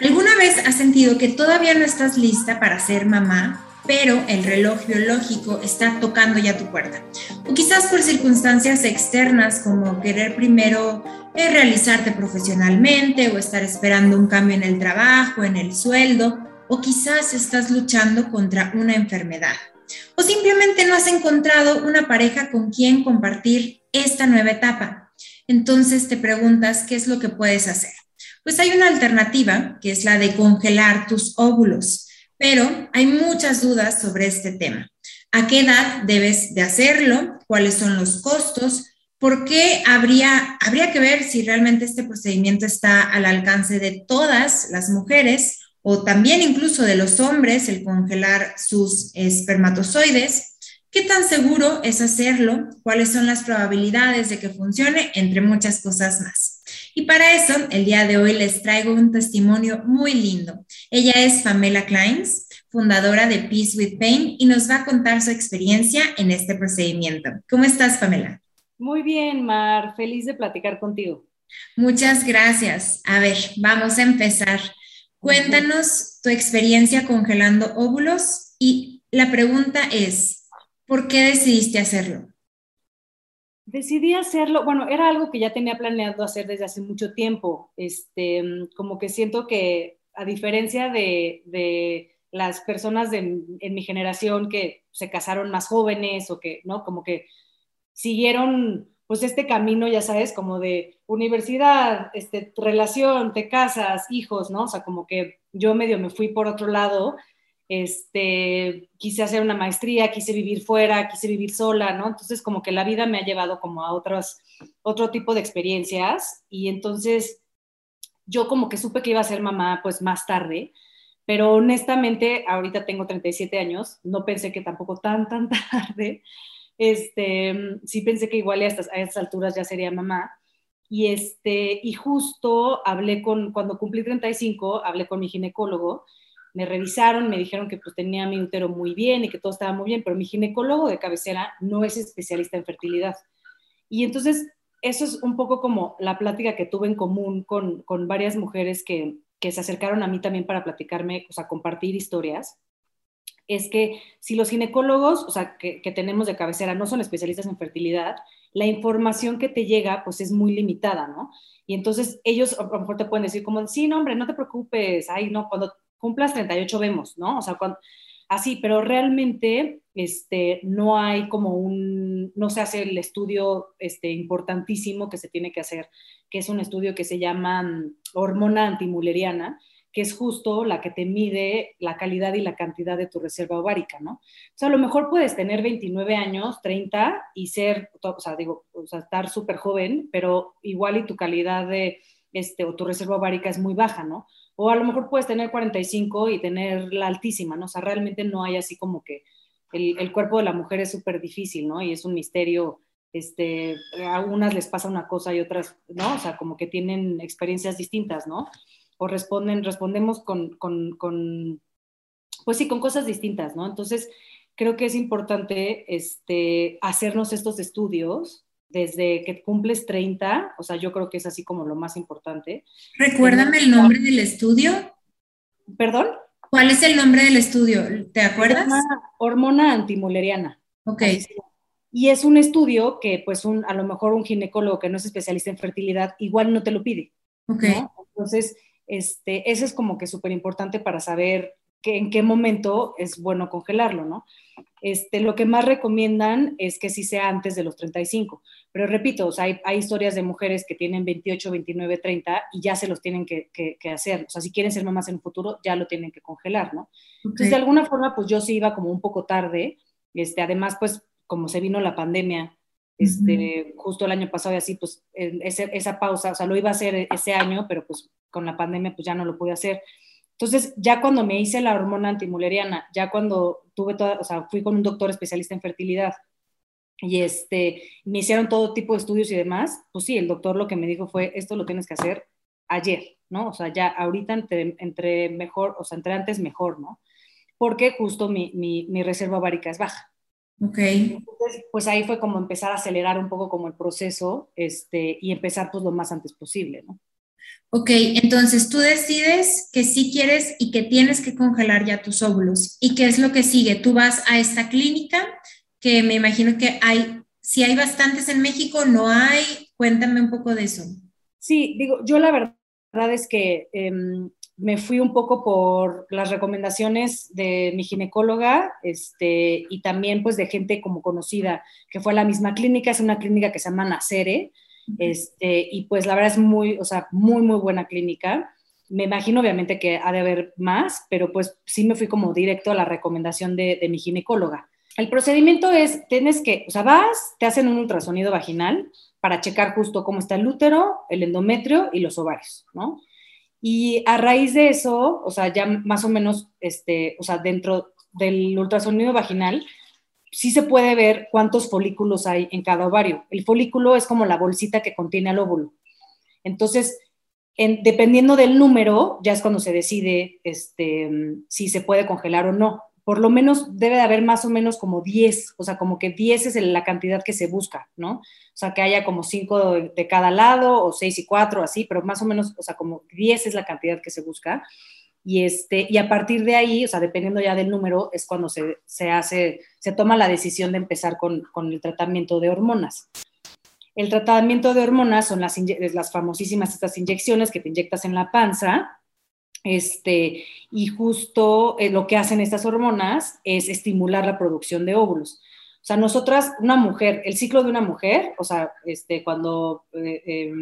¿Alguna vez has sentido que todavía no estás lista para ser mamá, pero el reloj biológico está tocando ya tu puerta? O quizás por circunstancias externas como querer primero eh, realizarte profesionalmente o estar esperando un cambio en el trabajo, en el sueldo, o quizás estás luchando contra una enfermedad. O simplemente no has encontrado una pareja con quien compartir esta nueva etapa. Entonces te preguntas qué es lo que puedes hacer. Pues hay una alternativa, que es la de congelar tus óvulos, pero hay muchas dudas sobre este tema. ¿A qué edad debes de hacerlo? ¿Cuáles son los costos? ¿Por qué habría, habría que ver si realmente este procedimiento está al alcance de todas las mujeres o también incluso de los hombres, el congelar sus espermatozoides? ¿Qué tan seguro es hacerlo? ¿Cuáles son las probabilidades de que funcione? Entre muchas cosas más. Y para eso, el día de hoy les traigo un testimonio muy lindo. Ella es Pamela Kleins, fundadora de Peace with Pain, y nos va a contar su experiencia en este procedimiento. ¿Cómo estás, Pamela? Muy bien, Mar. Feliz de platicar contigo. Muchas gracias. A ver, vamos a empezar. Cuéntanos tu experiencia congelando óvulos y la pregunta es, ¿Por qué decidiste hacerlo? Decidí hacerlo, bueno, era algo que ya tenía planeado hacer desde hace mucho tiempo. Este, como que siento que, a diferencia de, las personas en mi generación que se casaron más jóvenes o que, ¿no? Como que siguieron, pues, este camino, ya sabes, como de universidad, este, relación, te casas, hijos, ¿no? O sea, como que yo medio me fui por otro lado este, quise hacer una maestría, quise vivir fuera, quise vivir sola, ¿no? Entonces como que la vida me ha llevado como a otros, otro tipo de experiencias y entonces yo como que supe que iba a ser mamá pues más tarde, pero honestamente ahorita tengo 37 años, no pensé que tampoco tan, tan tarde, este, sí pensé que igual a estas, a estas alturas ya sería mamá. Y, este, y justo hablé con, cuando cumplí 35, hablé con mi ginecólogo me revisaron, me dijeron que pues tenía mi útero muy bien y que todo estaba muy bien, pero mi ginecólogo de cabecera no es especialista en fertilidad. Y entonces eso es un poco como la plática que tuve en común con, con varias mujeres que, que, se acercaron a mí también para platicarme, o sea, compartir historias, es que si los ginecólogos, o sea, que, que tenemos de cabecera no son especialistas en fertilidad, la información que te llega pues es muy limitada, ¿no? Y entonces ellos a lo mejor te pueden decir como, sí, no, hombre, no te preocupes, ay, no, cuando cumplas 38 vemos, ¿no? O sea, cuando, así, pero realmente este, no hay como un, no se hace el estudio este, importantísimo que se tiene que hacer, que es un estudio que se llama mm, hormona antimuleriana, que es justo la que te mide la calidad y la cantidad de tu reserva ovárica, ¿no? O sea, a lo mejor puedes tener 29 años, 30 y ser, o sea, digo, o sea, estar súper joven, pero igual y tu calidad de, este, o tu reserva ovárica es muy baja, ¿no? O a lo mejor puedes tener 45 y tener la altísima, ¿no? O sea, realmente no hay así como que el, cuerpo de la mujer es súper difícil, ¿no? Y es un misterio, este, a unas les pasa una cosa y otras, ¿no? O sea, como que tienen experiencias distintas, ¿no? O responden, respondemos con, con, con pues sí, con cosas distintas, ¿no? Entonces, creo que es importante este, hacernos estos estudios desde que cumples 30, o sea, yo creo que es así como lo más importante. Recuérdame el nombre del estudio. ¿Perdón? ¿Cuál es el nombre del estudio? ¿Te acuerdas? Hormona antimuleriana. Ok. Y es un estudio que, pues, un, a lo mejor un ginecólogo que no es especialista en fertilidad igual no te lo pide. Ok. Entonces, este, eso es como que súper importante para saber que, en qué momento es bueno congelarlo, ¿no? Este, lo que más recomiendan es que sí sea antes de los 35. Pero repito, hay, historias de mujeres que tienen 28, 29, 30 y ya se los tienen que, hacer. O sea, si quieren ser mamás en un futuro, ya lo tienen que congelar, ¿no? Entonces, de alguna forma, pues yo sí iba como un poco tarde. Este, además, pues como se vino la pandemia, este, justo el año pasado y así, pues esa pausa, o sea, lo iba a hacer ese año, pero pues con la pandemia pues ya no lo pude hacer. Entonces, ya cuando me hice la hormona antimuleriana, ya cuando tuve toda, o sea, fui con un doctor especialista en fertilidad y este, me hicieron todo tipo de estudios y demás, pues sí, el doctor lo que me dijo fue, esto lo tienes que hacer ayer, ¿no? O sea, ya ahorita entre, mejor, o sea, entre antes mejor, ¿no? Porque justo mi, mi, mi reserva ovárica es baja. Ok. Entonces, pues ahí fue como empezar a acelerar un poco como el proceso este, y empezar pues lo más antes posible, ¿no? Ok, entonces tú decides que sí quieres y que tienes que congelar ya tus óvulos. ¿Y qué es lo que sigue? Tú vas a esta clínica, que me imagino que hay, si hay bastantes en México, no hay. Cuéntame un poco de eso. Sí, digo, yo la verdad es que em, me fui un poco por las recomendaciones de mi ginecóloga este, y también pues de gente como conocida que fue a la misma clínica, es una clínica que se llama Nacere, este, y pues la verdad es muy, o sea, muy, muy buena clínica. Me imagino obviamente que ha de haber más, pero pues sí me fui como directo a la recomendación de, de mi ginecóloga. El procedimiento es, tienes que, o sea, vas, te hacen un ultrasonido vaginal para checar justo cómo está el útero, el endometrio y los ovarios, ¿no? Y a raíz de eso, o sea, ya más o menos, este, o sea, dentro del ultrasonido vaginal, sí se puede ver cuántos folículos hay en cada ovario. El folículo es como la bolsita que contiene el óvulo. Entonces, dependiendo del número, ya es cuando se decide este, si se puede congelar o no. Por lo menos debe de haber más o menos como 10, o sea, como que 10 es la cantidad que se busca, ¿no? O sea, que haya como 5 de, cada lado o 6 y 4, así, pero más o menos, o sea, como 10 es la cantidad que se busca. Y, este, y a partir de ahí, o sea, dependiendo ya del número, es cuando se, se hace, se toma la decisión de empezar con, con, el tratamiento de hormonas. El tratamiento de hormonas son las, las famosísimas estas inyecciones que te inyectas en la panza, este, y justo eh, lo que hacen estas hormonas es estimular la producción de óvulos. O sea, nosotras, una mujer, el ciclo de una mujer, o sea, este, cuando, eh, eh,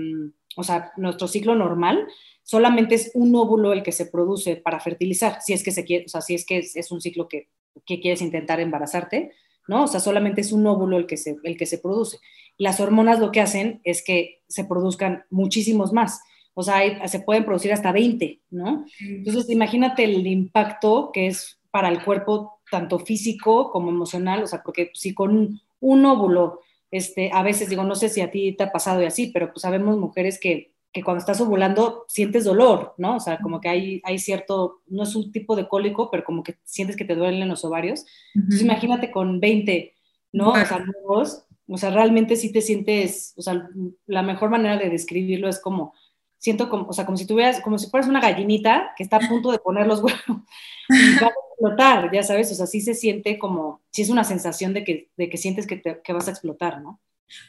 o sea, nuestro ciclo normal, solamente es un óvulo el que se produce para fertilizar, si es que se quiere, o sea, si es que es, un ciclo que, que, quieres intentar embarazarte, ¿no? O sea, solamente es un óvulo el que, se, el que se produce. Las hormonas lo que hacen es que se produzcan muchísimos más. O sea, se pueden producir hasta 20, ¿no? Entonces, imagínate el impacto que es para el cuerpo, tanto físico como emocional, o sea, porque si con un, un óvulo, este, a veces digo, no sé si a ti te ha pasado y así, pero pues sabemos mujeres que que cuando estás ovulando sientes dolor, ¿no? O sea, como que hay, hay cierto, no es un tipo de cólico, pero como que sientes que te duelen los ovarios. Entonces imagínate con 20, ¿no? O sea, nuevos, o sea, realmente sí te sientes, o sea, la mejor manera de describirlo es como, siento como, o sea, como si tuvieras, como si fueras una gallinita que está a punto de poner los huevos y explotar, ya sabes, o sea, sí se siente como, sí es una sensación de que, de que sientes que, te, que vas a explotar, ¿no?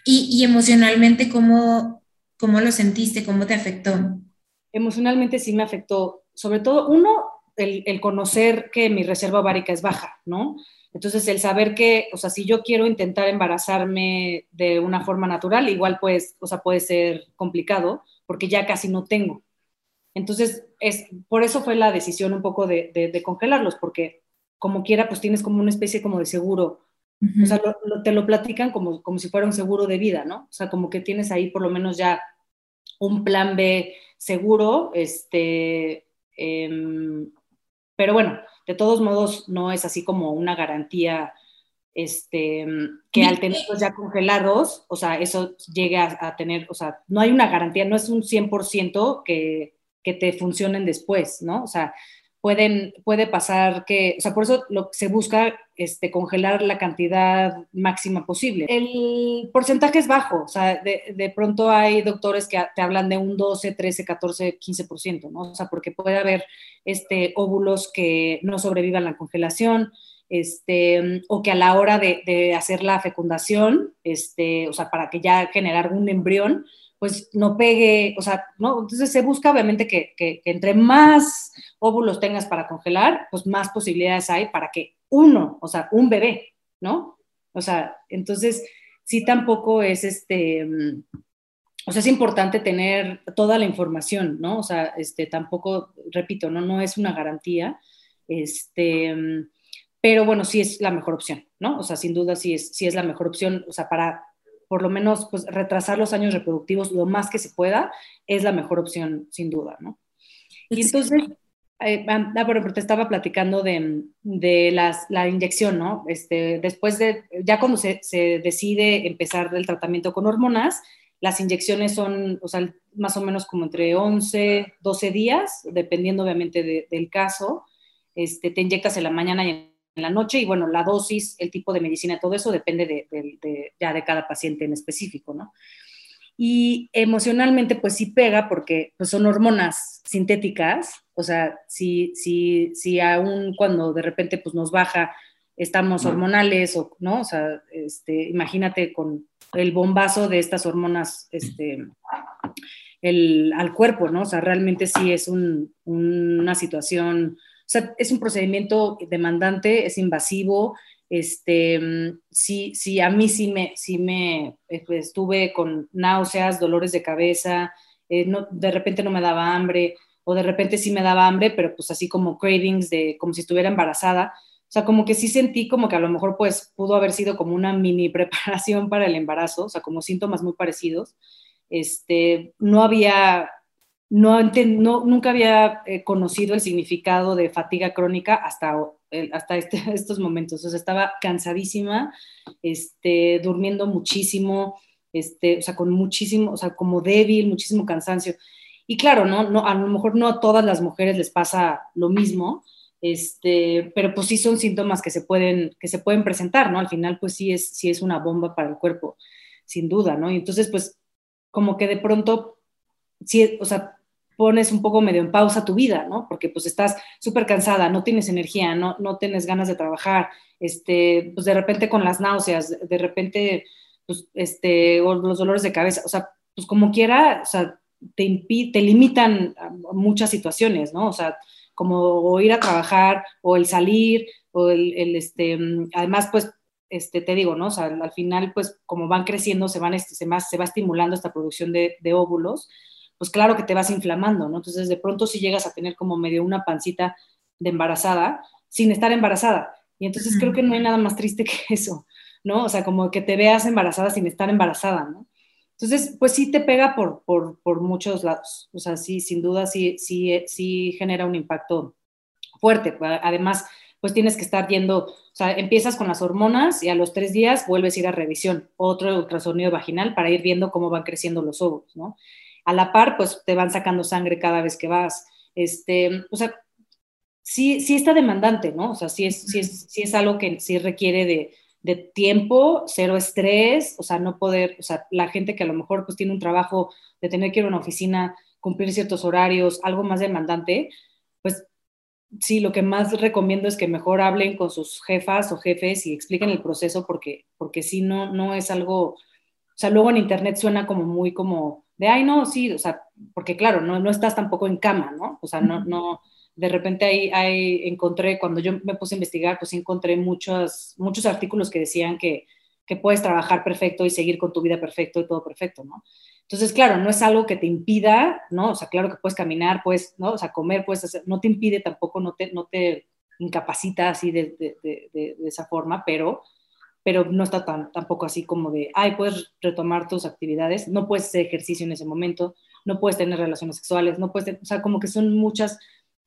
Y, y emocionalmente, ¿cómo, ¿Cómo lo sentiste? ¿Cómo te afectó? Emocionalmente sí me afectó. Sobre todo, uno, el, conocer que mi reserva ovárica es baja, ¿no? Entonces, el saber que, o sea, si yo quiero intentar embarazarme de una forma natural, igual pues, o sea, puede ser complicado, porque ya casi no tengo. Entonces, es, por eso fue la decisión un poco de, de, congelarlos, porque como quiera, pues tienes como una especie como de seguro. O sea, te lo platican como, como si fuera un seguro de vida, ¿no? O sea, como que tienes ahí por lo menos ya un plan B seguro, este, em, pero bueno, de todos modos no es así como una garantía este, que al tenerlos ya congelados, o sea, eso llegue a, tener, o sea, no hay una garantía, no es un 100% que, que te funcionen después, ¿no? O sea, pueden, puede pasar que, o sea, por eso lo, se busca este, congelar la cantidad máxima posible. El porcentaje es bajo, o sea, de, de, pronto hay doctores que te hablan de un 12, 13, 14, 15%, ¿no? O sea, porque puede haber este, óvulos que no sobrevivan la congelación, este, o que a la hora de, de, hacer la fecundación, este, o sea, para que ya generar un embrión, pues no pegue, o sea, ¿no? Entonces se busca obviamente que, que, entre más óvulos tengas para congelar, pues más posibilidades hay para que uno, o sea, un bebé, ¿no? O sea, entonces sí tampoco es este, mm, o sea, es importante tener toda la información, ¿no? O sea, este, tampoco, repito, no, no es una garantía, este, mm, pero bueno, sí es la mejor opción, ¿no? O sea, sin duda sí es, sí es la mejor opción, o sea, para por lo menos pues, retrasar los años reproductivos lo más que se pueda, es la mejor opción, sin duda, ¿no? Y entonces, eh, ah, pero te estaba platicando de, de las, la inyección, ¿no? Este, después de, ya cuando se, se, decide empezar el tratamiento con hormonas, las inyecciones son, o sea, más o menos como entre 11, 12 días, dependiendo obviamente de, del caso. Este, te inyectas en la mañana y en la noche y bueno, la dosis, el tipo de medicina, todo eso depende de, ya de cada paciente en específico, ¿no? Y emocionalmente pues sí pega porque pues son hormonas sintéticas, o sea, si, si, si aún cuando de repente pues nos baja estamos hormonales o no, o sea, este, imagínate con el bombazo de estas hormonas este, el, al cuerpo, ¿no? O sea, realmente sí es un, una situación, sea, es un procedimiento demandante, es invasivo, este, sí, sí, a mí sí me, sí me eh, pues, estuve con náuseas, dolores de cabeza, eh, no, de repente no me daba hambre, o de repente sí me daba hambre, pero pues así como cravings de como si estuviera embarazada. O sea, como que sí sentí como que a lo mejor pues pudo haber sido como una mini preparación para el embarazo, o sea, como síntomas muy parecidos. Este, no había, no, no nunca había eh, conocido el significado de fatiga crónica hasta, hasta este, estos momentos. O estaba cansadísima, este, durmiendo muchísimo, este, o sea, con muchísimo, o sea, como débil, muchísimo cansancio. Y claro, ¿no? no a lo mejor no a todas las mujeres les pasa lo mismo, este, pero pues sí son síntomas que se pueden, que se pueden presentar, ¿no? Al final, pues sí es, sí es una bomba para el cuerpo, sin duda, ¿no? Y entonces, pues como que de pronto, sí, o sea, pones un poco medio en pausa tu vida, ¿no? Porque pues estás súper cansada, no tienes energía, no, no tienes ganas de trabajar, este, pues de repente con las náuseas, de repente, pues, este, o los dolores de cabeza, o sea, pues como quiera, o sea, te, te limitan muchas situaciones, ¿no? O sea, como ir a trabajar, o el salir, o el, el este, además, pues este, te digo, ¿no? O sea, al final, pues como van creciendo, se, van, este, se, más, se va estimulando esta producción de, de, óvulos, pues claro que te vas inflamando, ¿no? Entonces, de pronto si llegas a tener como medio una pancita de embarazada sin estar embarazada. Y entonces creo que no hay nada más triste que eso, ¿no? O sea, como que te veas embarazada sin estar embarazada, ¿no? Entonces, pues sí te pega por, por, por muchos lados. O sea, sí, sin duda, sí, sí, sí genera un impacto fuerte. Además, pues tienes que estar yendo, o sea, empiezas con las hormonas y a los tres días vuelves a ir a revisión, otro ultrasonido vaginal para ir viendo cómo van creciendo los óvulos, ¿no? A la par, pues te van sacando sangre cada vez que vas. Este, o sea, sí, sí está demandante, ¿no? O sea, sí es, sí es, sí es algo que sí requiere de, de tiempo, cero estrés, o sea, no poder, o sea, la gente que a lo mejor pues tiene un trabajo de tener que ir a una oficina, cumplir ciertos horarios, algo más demandante, pues sí, lo que más recomiendo es que mejor hablen con sus jefas o jefes y expliquen el proceso porque, porque sí, no, no es algo, o sea, luego en internet suena como muy como de, ay, no, sí, o sea, porque claro, no, no estás tampoco en cama, ¿no? O sea, no, no, de repente ahí, ahí encontré, cuando yo me puse a investigar, pues encontré muchos, muchos artículos que decían que, que puedes trabajar perfecto y seguir con tu vida perfecto y todo perfecto, ¿no? Entonces, claro, no es algo que te impida, ¿no? O sea, claro que puedes caminar, puedes, ¿no? O sea, comer, puedes hacer, no te impide tampoco, no te, no te incapacita así de, de, de, de esa forma, pero, pero no está tan, tampoco así como de, ay, puedes retomar tus actividades, no puedes hacer ejercicio en ese momento, no puedes tener relaciones sexuales, no puedes, o sea, como que son muchas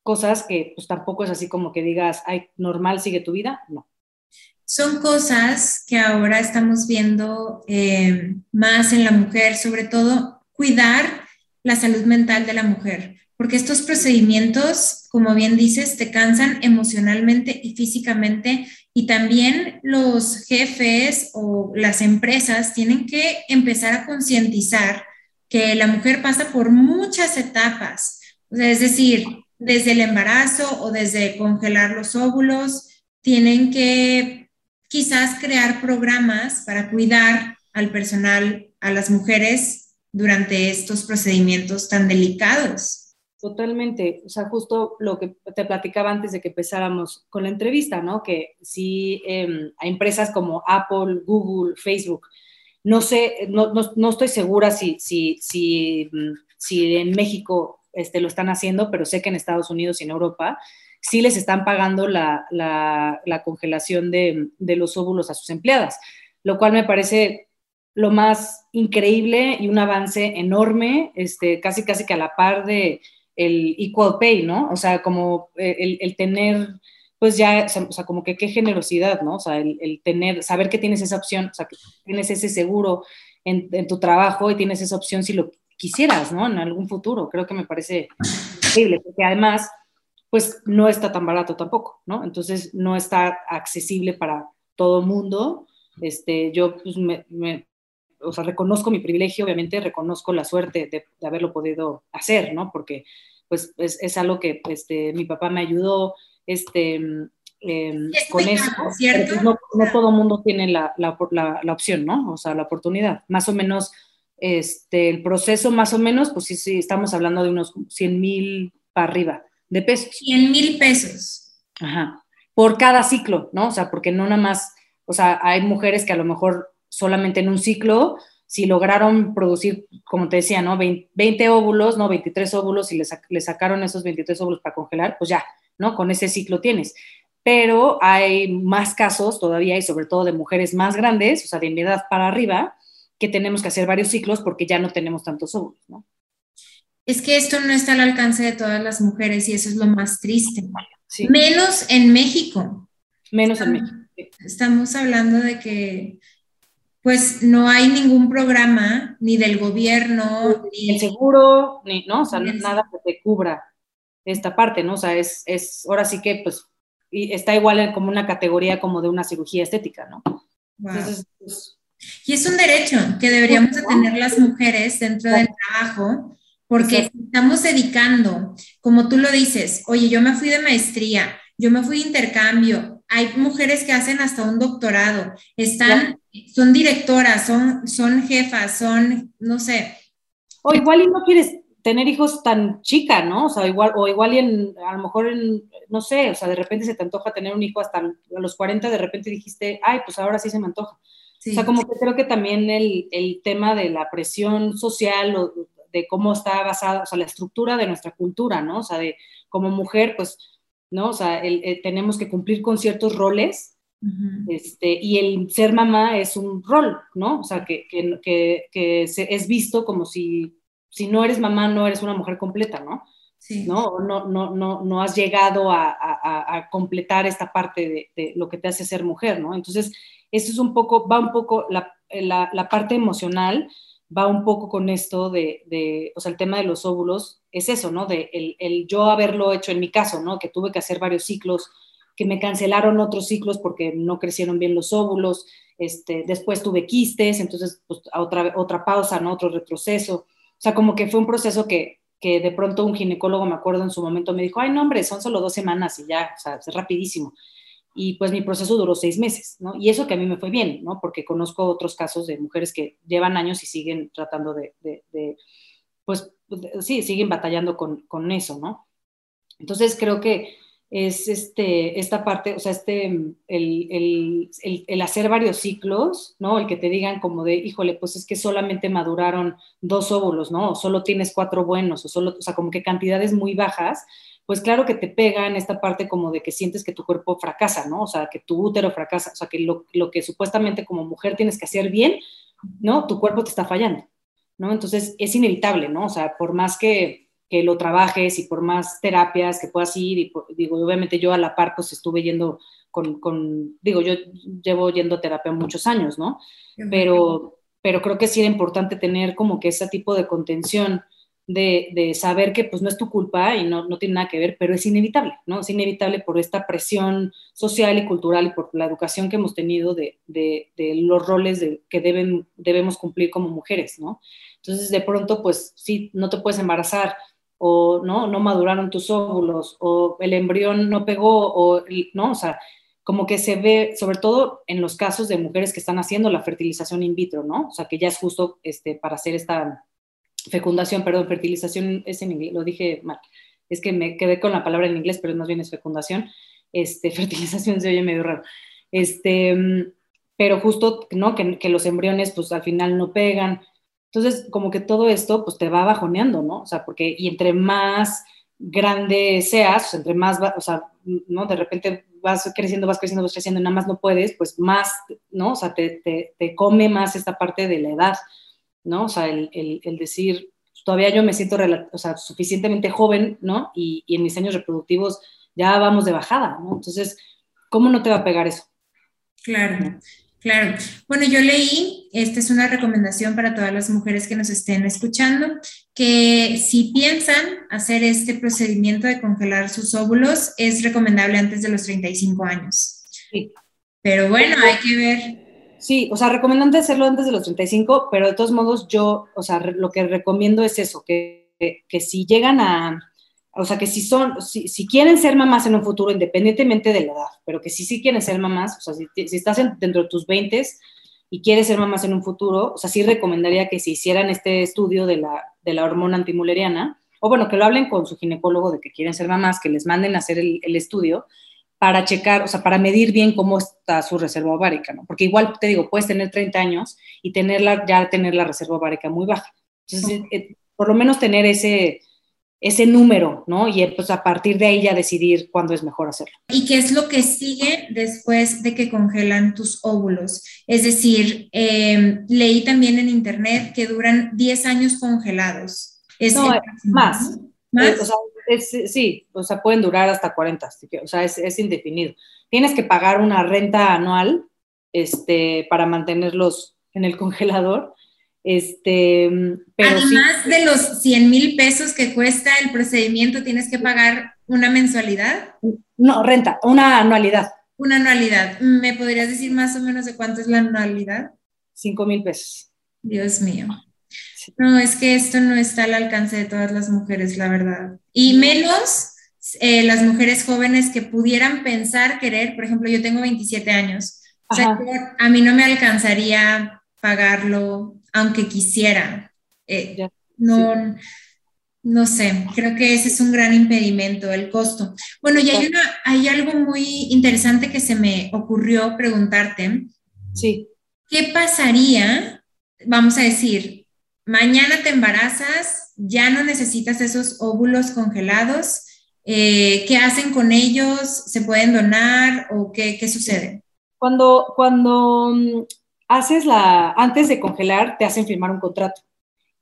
cosas que pues tampoco es así como que digas, ay, normal, sigue tu vida, no. Son cosas que ahora estamos viendo eh, más en la mujer, sobre todo cuidar la salud mental de la mujer, porque estos procedimientos, como bien dices, te cansan emocionalmente y físicamente y también los jefes o las empresas tienen que empezar a concientizar que la mujer pasa por muchas etapas, es decir, desde el embarazo o desde congelar los óvulos, tienen que quizás crear programas para cuidar al personal, a las mujeres durante estos procedimientos tan delicados. Totalmente, o sea, justo lo que te platicaba antes de que empezáramos con la entrevista, ¿no? Que si eh, hay empresas como Apple, Google, Facebook, no sé, no, no, no estoy segura si, si, si, mm, si en México este, lo están haciendo, pero sé que en Estados Unidos y en Europa sí les están pagando la, congelación de, los óvulos a sus empleadas, lo cual me parece lo más increíble y un avance enorme, este, casi casi que a la par de el equal pay, ¿no? O sea, como eh, el, tener, pues ya, o sea, como que qué generosidad, ¿no? O sea, el, tener, saber que tienes esa opción, o sea, que tienes ese seguro en, tu trabajo y tienes esa opción si lo quisieras, ¿no? En algún futuro, creo que me parece increíble, porque además pues no está tan barato tampoco, ¿no? Entonces no está accesible para todo mundo. Este, yo pues, me, o sea, reconozco mi privilegio, obviamente reconozco la suerte de, haberlo podido hacer, ¿no? Porque pues es, es algo que este, mi papá me ayudó este, em, con eso. Pues, no, no, todo mundo tiene la, la, la, opción, ¿no? O sea, la oportunidad. Más o menos, este, el proceso, más o menos, pues sí, sí, estamos hablando de unos 100 mil para arriba de pesos. 100 mil pesos. Ajá. Por cada ciclo, ¿no? O sea, porque no nada más, o sea, hay mujeres que a lo mejor solamente en un ciclo, si lograron producir, como te decía, ¿no? 20, óvulos, ¿no? 23 óvulos y le, sacaron esos 23 óvulos para congelar, pues ya, ¿no? Con ese ciclo tienes. Pero hay más casos todavía y sobre todo de mujeres más grandes, o sea, de mi edad para arriba, que tenemos que hacer varios ciclos porque ya no tenemos tantos óvulos, ¿no? Es que esto no está al alcance de todas las mujeres y eso es lo más triste. Menos en México. Menos en México. Estamos hablando de que pues no hay ningún programa ni del gobierno, ni el seguro, ni, ¿no? O sea, nada que te cubra esta parte, ¿no? O sea, es, es ahora sí que, pues, está igual como una categoría como de una cirugía estética, ¿no? Entonces, pues, y es un derecho que deberíamos de tener las mujeres dentro del trabajo, porque estamos dedicando, como tú lo dices, oye, yo me fui de maestría, yo me fui de intercambio, hay mujeres que hacen hasta un doctorado, están, son directoras, son, son jefas, son, no sé. O igual y no quieres tener hijos tan chica, ¿no? O sea, igual, o igual y en, a lo mejor en, no sé, o sea, de repente se te antoja tener un hijo hasta a los 40, de repente dijiste, ay, pues ahora sí se me antoja. O sea, como que creo que también el, el tema de la presión social o de cómo está basada, o sea, la estructura de nuestra cultura, ¿no? O sea, de como mujer, pues ¿no? O sea, tenemos que cumplir con ciertos roles este, y el ser mamá es un rol, ¿no? O sea, que, es visto como si, si no eres mamá, no eres una mujer completa, ¿no? Sí. ¿no? No, no, no, no has llegado a, completar esta parte de, lo que te hace ser mujer, ¿no? Entonces, eso es un poco, va un poco la, la parte emocional, va un poco con esto de, de, o sea, el tema de los óvulos, es eso, ¿no? De el, el, yo haberlo hecho en mi caso, ¿no? Que tuve que hacer varios ciclos, que me cancelaron otros ciclos porque no crecieron bien los óvulos, este, después tuve quistes, entonces, pues, otra, otra pausa, ¿no? Otro retroceso. O sea, como que fue un proceso que, que de pronto un ginecólogo, me acuerdo en su momento, me dijo, ay, no, hombre, son solo dos semanas y ya, o sea, es rapidísimo y pues mi proceso duró seis meses, ¿no? Y eso que a mí me fue bien, ¿no? Porque conozco otros casos de mujeres que llevan años y siguen tratando de, pues sí, siguen batallando con, con, eso, ¿no? Entonces creo que es este, esta parte, o sea, este, el, el, el, hacer varios ciclos, ¿no? El que te digan como de, híjole, pues es que solamente maduraron dos óvulos, ¿no? O solo tienes cuatro buenos, o solo, o sea, como que cantidades muy bajas, pues claro que te pega en esta parte como de que sientes que tu cuerpo fracasa, ¿no? O sea, que tu útero fracasa, o sea, que lo, que supuestamente como mujer tienes que hacer bien, ¿no? Tu cuerpo te está fallando, ¿no? Entonces es inevitable, ¿no? O sea, por más que, que lo trabajes y por más terapias que puedas ir, y digo, obviamente yo a la par pues estuve yendo con, con, digo, yo llevo yendo a terapia muchos años, ¿no? Pero, pero creo que sí era importante tener como que ese tipo de contención de, saber que pues no es tu culpa y no, no, tiene nada que ver, pero es inevitable, ¿no? Es inevitable por esta presión social y cultural y por la educación que hemos tenido de, de, los roles que deben, debemos cumplir como mujeres, ¿no? Entonces, de pronto, pues sí, no te puedes embarazar o no, no maduraron tus óvulos o el embrión no pegó o, ¿no? O sea, como que se ve, sobre todo en los casos de mujeres que están haciendo la fertilización in vitro, ¿no? O sea, que ya es justo este, para hacer esta fecundación, perdón, fertilización es en lo dije mal, es que me quedé con la palabra en inglés, pero más bien es fecundación, este, fertilización se oye medio raro, este, pero justo, ¿no? Que, que, los embriones, pues al final no pegan, entonces como que todo esto, pues te va bajoneando, ¿no? O sea, porque, y entre más grande seas, entre más, o sea, ¿no? De repente vas creciendo, vas creciendo, vas creciendo y nada más no puedes, pues más, ¿no? O sea, te, te, te come más esta parte de la edad. ¿no? O sea, el, decir, todavía yo me siento o sea, suficientemente joven, ¿no? Y, en mis años reproductivos ya vamos de bajada, ¿no? Entonces, ¿cómo no te va a pegar eso? Claro. Claro. Bueno, yo leí, esta es una recomendación para todas las mujeres que nos estén escuchando, que si piensan hacer este procedimiento de congelar sus óvulos, es recomendable antes de los 35 años. Sí. Pero bueno, hay que ver. Sí, o sea, recomendante hacerlo antes de los 35, pero de todos modos yo, o sea, lo que recomiendo es eso, que, que si llegan a, o sea, que si son, si, quieren ser mamás en un futuro, independientemente de la edad, pero que si sí quieren ser mamás, o sea, si, estás dentro de tus 20 y quieres ser mamás en un futuro, o sea, sí recomendaría que se hicieran este estudio de la, de la hormona antimuleriana, o bueno, que lo hablen con su ginecólogo de que quieren ser mamás, que les manden a hacer el, el estudio para checar, o sea, para medir bien cómo está su reserva ovárica, ¿no? Porque igual te digo, puedes tener 30 años y tenerla, ya tener la reserva ovárica muy baja. Entonces, eh, por lo menos tener ese, ese número, ¿no? Y pues a partir de ahí ya decidir cuándo es mejor hacerlo. ¿Y qué es lo que sigue después de que congelan tus óvulos? Es decir, em, leí también en internet que duran 10 años congelados. ¿Es no, más. ¿Más? o sea, sí, o sea, pueden durar hasta 40, o sea, es, es, indefinido. Tienes que pagar una renta anual este, para mantenerlos en el congelador este, pero Además de los 100 mil pesos que cuesta el procedimiento, ¿tienes que pagar una mensualidad? No, renta, una anualidad. Una anualidad. ¿Me podrías decir más o menos de cuánto es la anualidad? 5 mil pesos. Dios mío. No, es que esto no está al alcance de todas las mujeres, la verdad. Y menos eh, las mujeres jóvenes que pudieran pensar querer, por ejemplo, yo tengo 27 años. O sea, a mí no me alcanzaría pagarlo aunque quisiera. Eh, no, no sé, creo que ese es un gran impedimento, el costo. Bueno, y hay, una, hay algo muy interesante que se me ocurrió preguntarte. Sí. ¿Qué pasaría, vamos a decir, mañana te embarazas, ya no necesitas esos óvulos congelados? Eh, ¿Qué hacen con ellos? ¿Se pueden donar o qué, qué sucede? Cuando, cuando mm, haces la, antes de congelar, te hacen firmar un contrato.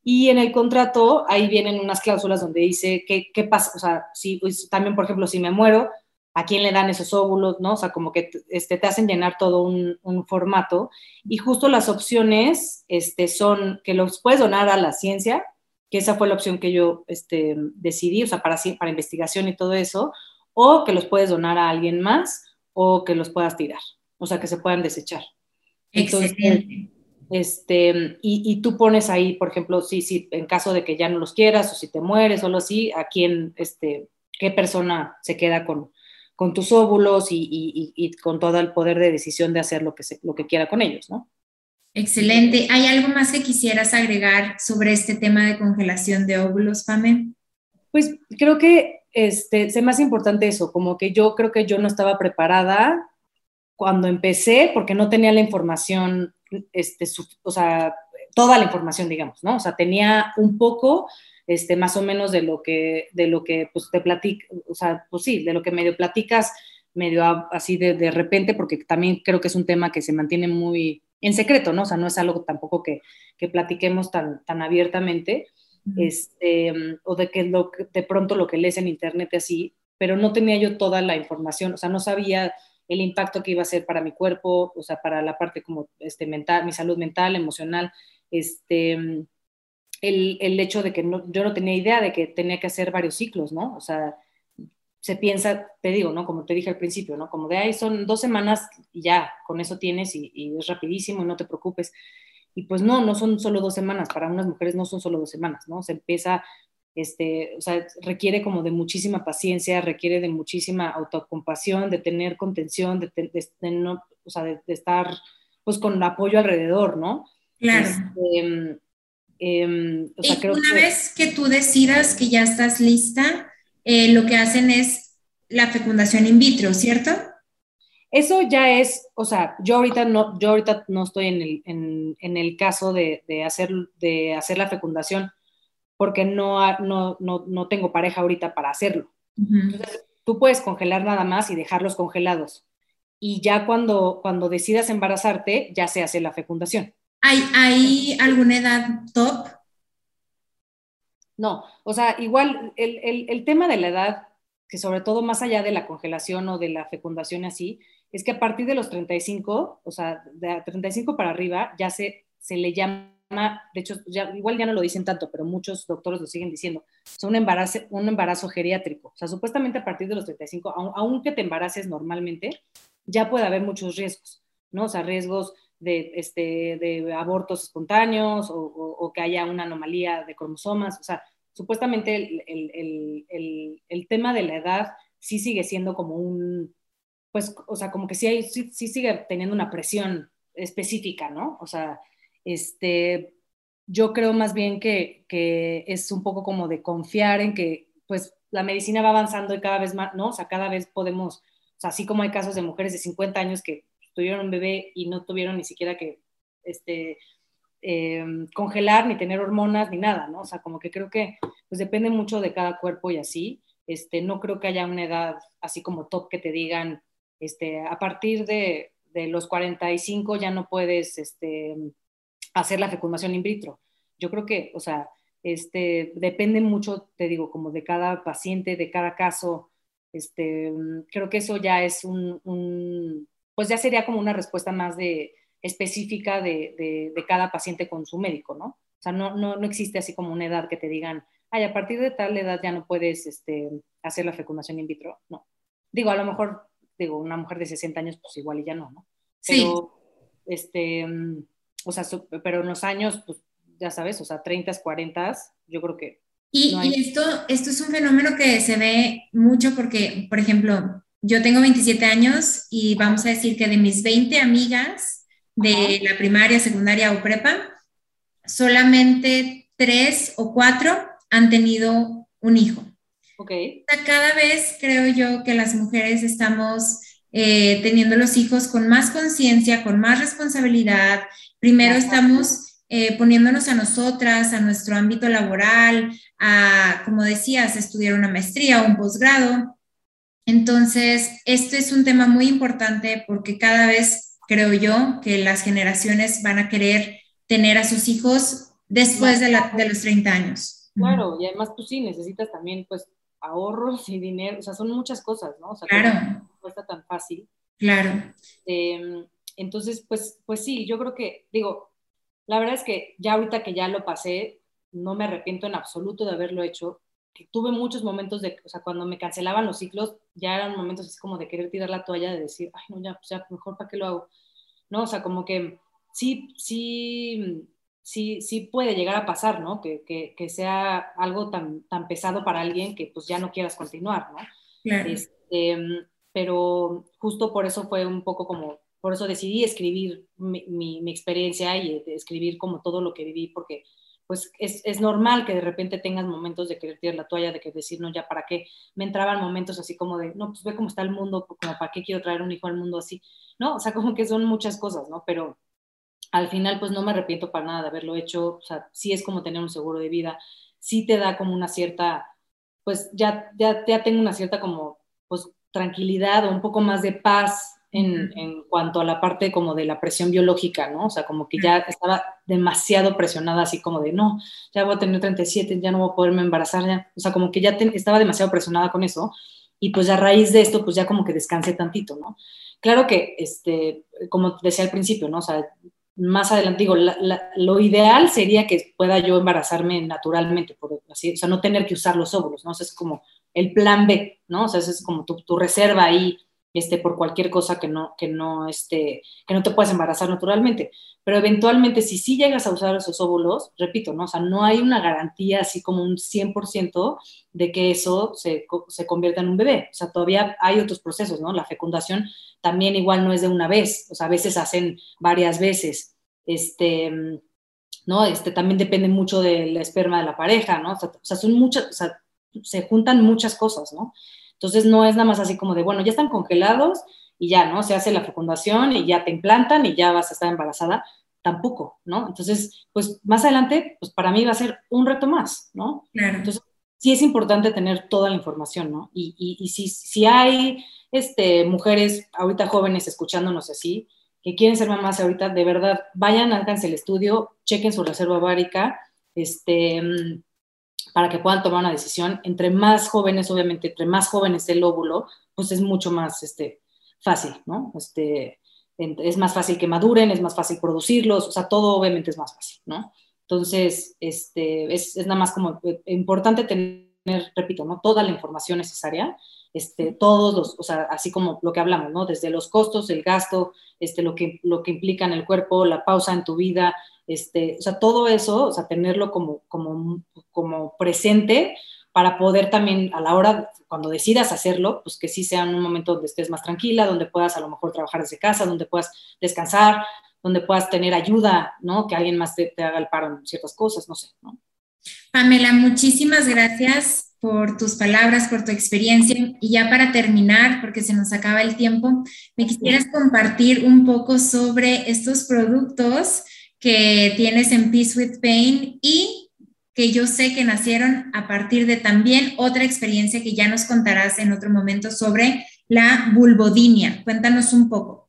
Y en el contrato, ahí vienen unas cláusulas donde dice qué, qué pasa, o sea, si, pues, también, por ejemplo, si me muero, a quién le dan esos óvulos, ¿no? O sea, como que este, te hacen llenar todo un, un, formato. Y justo las opciones este, son que los puedes donar a la ciencia, que esa fue la opción que yo este, decidí, o sea, para, para investigación y todo eso, o que los puedes donar a alguien más, o que los puedas tirar, o sea, que se puedan desechar. Excelente. Este, y, tú pones ahí, por ejemplo, si, si en caso de que ya no los quieras o si te mueres o algo así, a quién, este, qué persona se queda con, con tus óvulos y, con todo el poder de decisión de hacer lo que, lo que quiera con ellos, ¿no? Excelente. ¿Hay algo más que quisieras agregar sobre este tema de congelación de óvulos, Pame? Pues creo que este, es más importante eso, como que yo creo que yo no estaba preparada cuando empecé, porque no tenía la información, este, o sea, toda la información, digamos, ¿no? O sea, tenía un poco, este, más o menos de lo que, de lo que, pues, te platica, o sea, pues sí, de lo que medio platicas, medio así de, de repente, porque también creo que es un tema que se mantiene muy en secreto, ¿no? O sea, no es algo tampoco que, que platiquemos tan, tan abiertamente, este, o de que lo, de pronto lo que lees en internet así, pero no tenía yo toda la información, o sea, no sabía el impacto que iba a ser para mi cuerpo, o sea, para la parte como este, mental, mi salud mental, emocional, este, el, el hecho de que no, yo no tenía idea de que tenía que hacer varios ciclos, ¿no? O sea, se piensa, te digo, ¿no? Como te dije al principio, ¿no? Como de ahí son dos semanas y ya, con eso tienes y, y, es rapidísimo y no te preocupes. Y pues no, no son solo dos semanas, para unas mujeres no son solo dos semanas, ¿no? Se empieza este, o sea, requiere como de muchísima paciencia, requiere de muchísima autocompasión, de tener contención, de, no, o sea, de, estar pues con apoyo alrededor, ¿no? Claro. Este, em, o sea, una vez que tú decidas que ya estás lista, eh, lo que hacen es la fecundación in vitro, ¿cierto? Eso ya es, o sea, yo ahorita no, yo ahorita no estoy en el, en, en el caso de, de, hacer, de hacer la fecundación, porque no, no, no, no tengo pareja ahorita para hacerlo. Entonces, tú puedes congelar nada más y dejarlos congelados. Y ya cuando, cuando decidas embarazarte, ya se hace la fecundación. ¿Hay, ¿Hay alguna edad top? No, o sea, igual el, el, el, tema de la edad, que sobre todo más allá de la congelación o de la fecundación así, es que a partir de los 35, o sea, de 35 para arriba, ya se, se le llama, de hecho, ya, igual ya no lo dicen tanto, pero muchos doctores lo siguen diciendo, es un embarazo, un embarazo geriátrico. O sea, supuestamente a partir de los 35, aunque te embaraces normalmente, ya puede haber muchos riesgos, ¿no? O sea, riesgos de, este, de abortos espontáneos o, que haya una anomalía de cromosomas. O sea, supuestamente el, el, tema de la edad sí sigue siendo como un, pues, o sea, como que sí, hay, sí, sigue teniendo una presión específica, ¿no? O sea, este, yo creo más bien que, que es un poco como de confiar en que, pues, la medicina va avanzando y cada vez más, ¿no? O sea, cada vez podemos, o sea, así como hay casos de mujeres de 50 años que tuvieron un bebé y no tuvieron ni siquiera que este, em, congelar, ni tener hormonas, ni nada, ¿no? O sea, como que creo que pues depende mucho de cada cuerpo y así. Este, no creo que haya una edad así como top que te digan, este, a partir de, de los 45 ya no puedes este, hacer la fecundación in vitro. Yo creo que, o sea, este, depende mucho, te digo, como de cada paciente, de cada caso. Este, creo que eso ya es un, pues ya sería como una respuesta más de, específica de, cada paciente con su médico, ¿no? O sea, no, no, no, existe así como una edad que te digan, ay, a partir de tal edad ya no puedes este, hacer la fecundación in vitro. No. Digo, a lo mejor, digo, una mujer de 60 años, pues igual y ya no, ¿no? Pero, sí. este, o sea, pero en los años, pues ya sabes, o sea, 30, 40, yo creo que... Y, y esto, esto es un fenómeno que se ve mucho porque, por ejemplo, yo tengo 27 años y vamos a decir que de mis 20 amigas de la primaria, secundaria o prepa, solamente tres o cuatro han tenido un hijo. Ok. Cada vez creo yo que las mujeres estamos eh, teniendo los hijos con más conciencia, con más responsabilidad. Primero estamos eh, poniéndonos a nosotras, a nuestro ámbito laboral, a, como decías, estudiar una maestría o un posgrado. Entonces, esto es un tema muy importante porque cada vez creo yo que las generaciones van a querer tener a sus hijos después de, los 30 años. Claro, y además tú pues sí necesitas también pues ahorros y dinero, o sea, son muchas cosas, ¿no? O sea, claro. Cuesta tan fácil. Claro. Em, entonces, pues, pues sí, yo creo que, digo, la verdad es que ya ahorita que ya lo pasé, no me arrepiento en absoluto de haberlo hecho, tuve muchos momentos de, o sea, cuando me cancelaban los ciclos, ya eran momentos así como de querer tirar la toalla, de decir, ay, no, ya, pues ya, mejor para qué lo hago, ¿no? O sea, como que sí, sí, sí, sí puede llegar a pasar, ¿no? Que, que, que sea algo tan, tan pesado para alguien que pues ya no quieras continuar, ¿no? Claro. Este, pero justo por eso fue un poco como, por eso decidí escribir mi, experiencia y escribir como todo lo que viví, porque pues es, es, normal que de repente tengas momentos de querer tirar la toalla, de que decir, no, ya para qué. Me entraban momentos así como de, no, pues ve cómo está el mundo, para qué quiero traer un hijo al mundo así, ¿no? O sea, como que son muchas cosas, ¿no? Pero al final, pues no me arrepiento para nada de haberlo hecho, o sea, sí es como tener un seguro de vida, sí te da como una cierta, pues ya, ya, ya tengo una cierta como, pues tranquilidad o un poco más de paz en, cuanto a la parte como de la presión biológica, ¿no? O sea, como que ya estaba demasiado presionada, así como de, no, ya voy a tener 37, ya no voy a poderme embarazar, ya. O sea, como que ya estaba demasiado presionada con eso. Y pues a raíz de esto, pues ya como que descansé tantito, ¿no? Claro que, este, como decía al principio, ¿no? O sea, más adelante digo, lo ideal sería que pueda yo embarazarme naturalmente, por así, o sea, no tener que usar los óvulos, ¿no? O sea, es como el plan B, ¿no? O sea, es como tu, reserva ahí este, por cualquier cosa que no, que, no, este, que no te puedas embarazar naturalmente. Pero eventualmente, si sí llegas a usar esos óvulos, repito, ¿no? O sea, no hay una garantía así como un 100% de que eso se, se convierta en un bebé. O sea, todavía hay otros procesos, ¿no? La fecundación también igual no es de una vez, o sea, a veces hacen varias veces. Este, ¿no? Este, también depende mucho del esperma de la pareja, ¿no? O sea son muchas, o sea, se juntan muchas cosas, ¿no? Entonces no es nada más así como de, bueno, ya están congelados y ya, ¿no? Se hace la fecundación y ya te implantan y ya vas a estar embarazada. Tampoco, ¿no? Entonces, pues más adelante, pues para mí va a ser un reto más, ¿no? Claro. Entonces, sí es importante tener toda la información, ¿no? Y, y, y si, si hay este, mujeres ahorita jóvenes escuchándonos así, que quieren ser mamás ahorita, de verdad, vayan, háganse el estudio, chequen su reserva ovárica, este, para que puedan tomar una decisión. Entre más jóvenes, obviamente, entre más jóvenes el óvulo, pues es mucho más este, fácil, ¿no? Este, es más fácil que maduren, es más fácil producirlos, o sea, todo obviamente es más fácil, ¿no? Entonces, este, es, es nada más como eh, importante tener, repito, ¿no? Toda la información necesaria, este, todos los, o sea, así como lo que hablamos, ¿no? Desde los costos, el gasto, este, lo, que, lo que implica en el cuerpo, la pausa en tu vida, este, o sea, todo eso, o sea, tenerlo como, como, como presente para poder también a la hora, cuando decidas hacerlo, pues que sí sea un momento donde estés más tranquila, donde puedas a lo mejor trabajar desde casa, donde puedas descansar, donde puedas tener ayuda, ¿no? Que alguien más te, haga el paro en ciertas cosas, no sé, ¿no? Pamela, muchísimas gracias por tus palabras, por tu experiencia. Y ya para terminar, porque se nos acaba el tiempo, me quisieras compartir un poco sobre estos productos que tienes en Peace with Pain y que yo sé que nacieron a partir de también otra experiencia que ya nos contarás en otro momento sobre la vulvodinia. Cuéntanos un poco.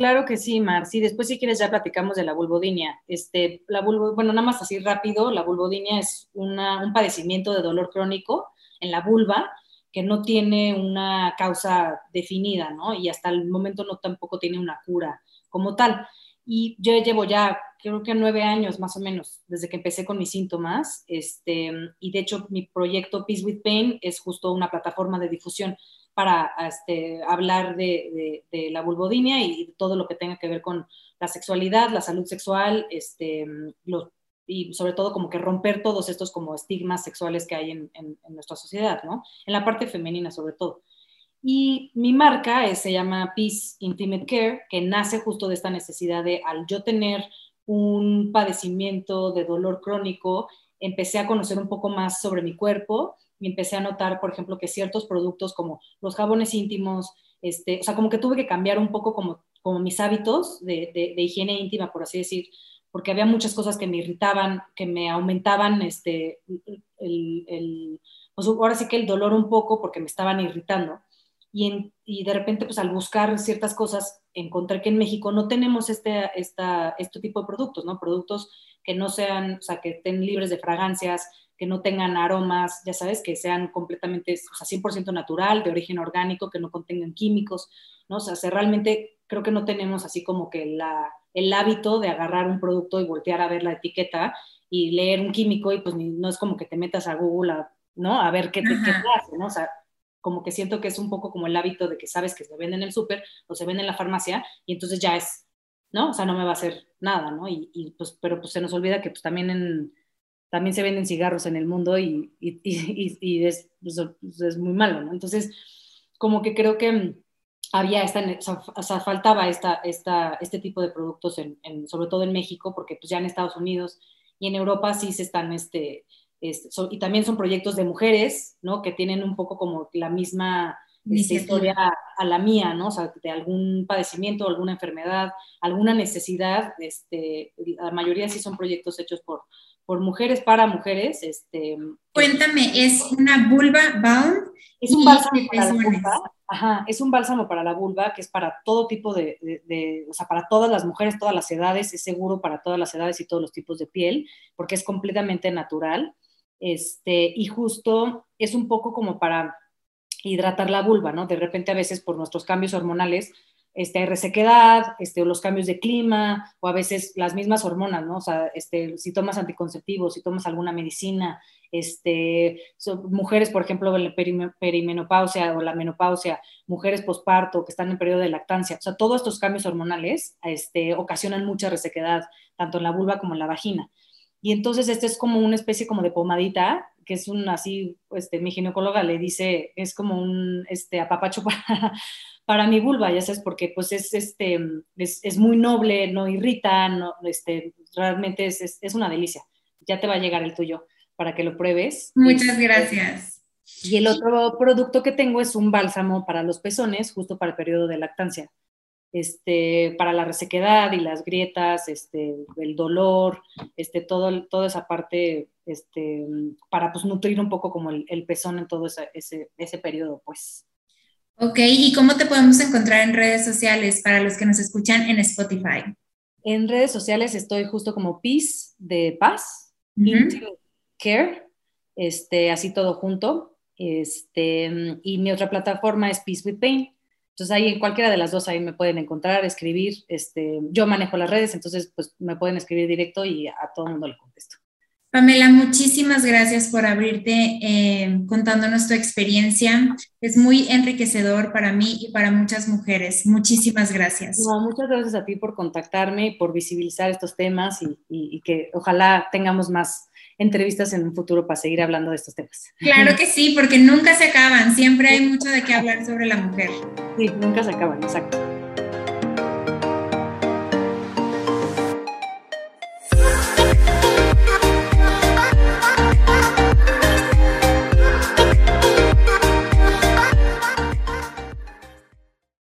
Claro que sí, Mar. Sí, después si quieres ya platicamos de la vulvodinia. Este, la bueno, nada más así rápido, la vulvodinia es un padecimiento de dolor crónico en la vulva que no tiene una causa definida, ¿no? Y hasta el momento no tampoco tiene una cura como tal. Y yo llevo ya creo que nueve años más o menos, desde que empecé con mis síntomas. Este, y de hecho, mi proyecto Peace with Pain es justo una plataforma de difusión para este, hablar de, la vulvodinia y todo lo que tenga que ver con la sexualidad, la salud sexual, este, y sobre todo como que romper todos estos como estigmas sexuales que hay en nuestra sociedad, ¿no? En la parte femenina sobre todo. Y mi marca se llama Peace Intimate Care, que nace justo de esta necesidad de, al yo tener un padecimiento de dolor crónico, empecé a conocer un poco más sobre mi cuerpo y empecé a notar, por ejemplo, que ciertos productos como los jabones íntimos, este, o sea, como que tuve que cambiar un poco como, como mis hábitos de, de, higiene íntima, por así decir, porque había muchas cosas que me irritaban, que me aumentaban este, el, el pues ahora sí que el dolor un poco porque me estaban irritando y, y, de repente, pues al buscar ciertas cosas, encontré que en México no tenemos este, esta, este tipo de productos, ¿no? Productos que no sean, o sea, que estén libres de fragancias, que no tengan aromas, ya sabes, que sean completamente, o sea, 100% natural, de origen orgánico, que no contengan químicos, ¿no? O sea, realmente creo que no tenemos así como que la, el hábito de agarrar un producto y voltear a ver la etiqueta y leer un químico y pues no es como que te metas a Google a, ¿no? A ver qué te, qué te hace, ¿no? O sea, como que siento que es un poco como el hábito de que sabes que se vende en el súper o se vende en la farmacia y entonces ya es, ¿no? O sea, no me va a hacer nada, ¿no? Y, pues, pero pues se nos olvida que pues también en, también se venden cigarros en el mundo y, y, y es, pues, pues, es, muy malo, ¿no? Entonces, como que creo que había esta, o sea, faltaba esta, esta, este tipo de productos, en, en, sobre todo en México, porque pues ya en Estados Unidos y en Europa sí se están, este, este, y también son proyectos de mujeres, ¿no? Que tienen un poco como la misma este, historia a la mía, ¿no? O sea, de algún padecimiento, alguna enfermedad, alguna necesidad. Este, la mayoría sí son proyectos hechos por, por mujeres para mujeres. Este, Cuéntame, ¿es una vulva bound? Es un bálsamo para la vulva. Ajá, es un bálsamo para la vulva que es para todo tipo de, de, o sea, para todas las mujeres, todas las edades, es seguro para todas las edades y todos los tipos de piel, porque es completamente natural. Este, y justo es un poco como para hidratar la vulva, ¿no? De repente a veces por nuestros cambios hormonales este, resequedad, este, los cambios de clima, o a veces las mismas hormonas, ¿no? O sea, este, si tomas anticonceptivos, si tomas alguna medicina, este, mujeres, por ejemplo, en la perimenopausia o la menopausia, mujeres posparto que están en periodo de lactancia, o sea, todos estos cambios hormonales este, ocasionan mucha resequedad, tanto en la vulva como en la vagina. Y entonces este es como una especie como de pomadita, que es un así, este, mi ginecóloga le dice, es como un este, apapacho para, para mi vulva, ya sabes, porque pues es, este, es, es muy noble, no irrita, no, este, realmente es, es, es, una delicia. Ya te va a llegar el tuyo para que lo pruebes. Muchas este, gracias. Y el otro producto que tengo es un bálsamo para los pezones, justo para el periodo de lactancia este, para la resequedad y las grietas, este, el dolor, este, todo, toda esa parte, este, para pues nutrir un poco como el, pezón en todo ese, ese, periodo, pues. Ok, ¿y cómo te podemos encontrar en redes sociales para los que nos escuchan en Spotify? En redes sociales estoy justo como Peace de Paz, Care, este, así todo junto. Este, y mi otra plataforma es Peace with Pain Entonces ahí en cualquiera de las dos ahí me pueden encontrar, escribir. Este, yo manejo las redes, entonces pues me pueden escribir directo y a todo el mundo le contesto. Pamela, muchísimas gracias por abrirte eh, contándonos tu experiencia. Es muy enriquecedor para mí y para muchas mujeres. Muchísimas gracias. muchas gracias a ti por contactarme y por visibilizar estos temas y que ojalá tengamos más entrevistas en un futuro para seguir hablando de estos temas. Claro que sí, porque nunca se acaban. Siempre hay mucho de qué hablar sobre la mujer. Sí, nunca se acaban, exacto.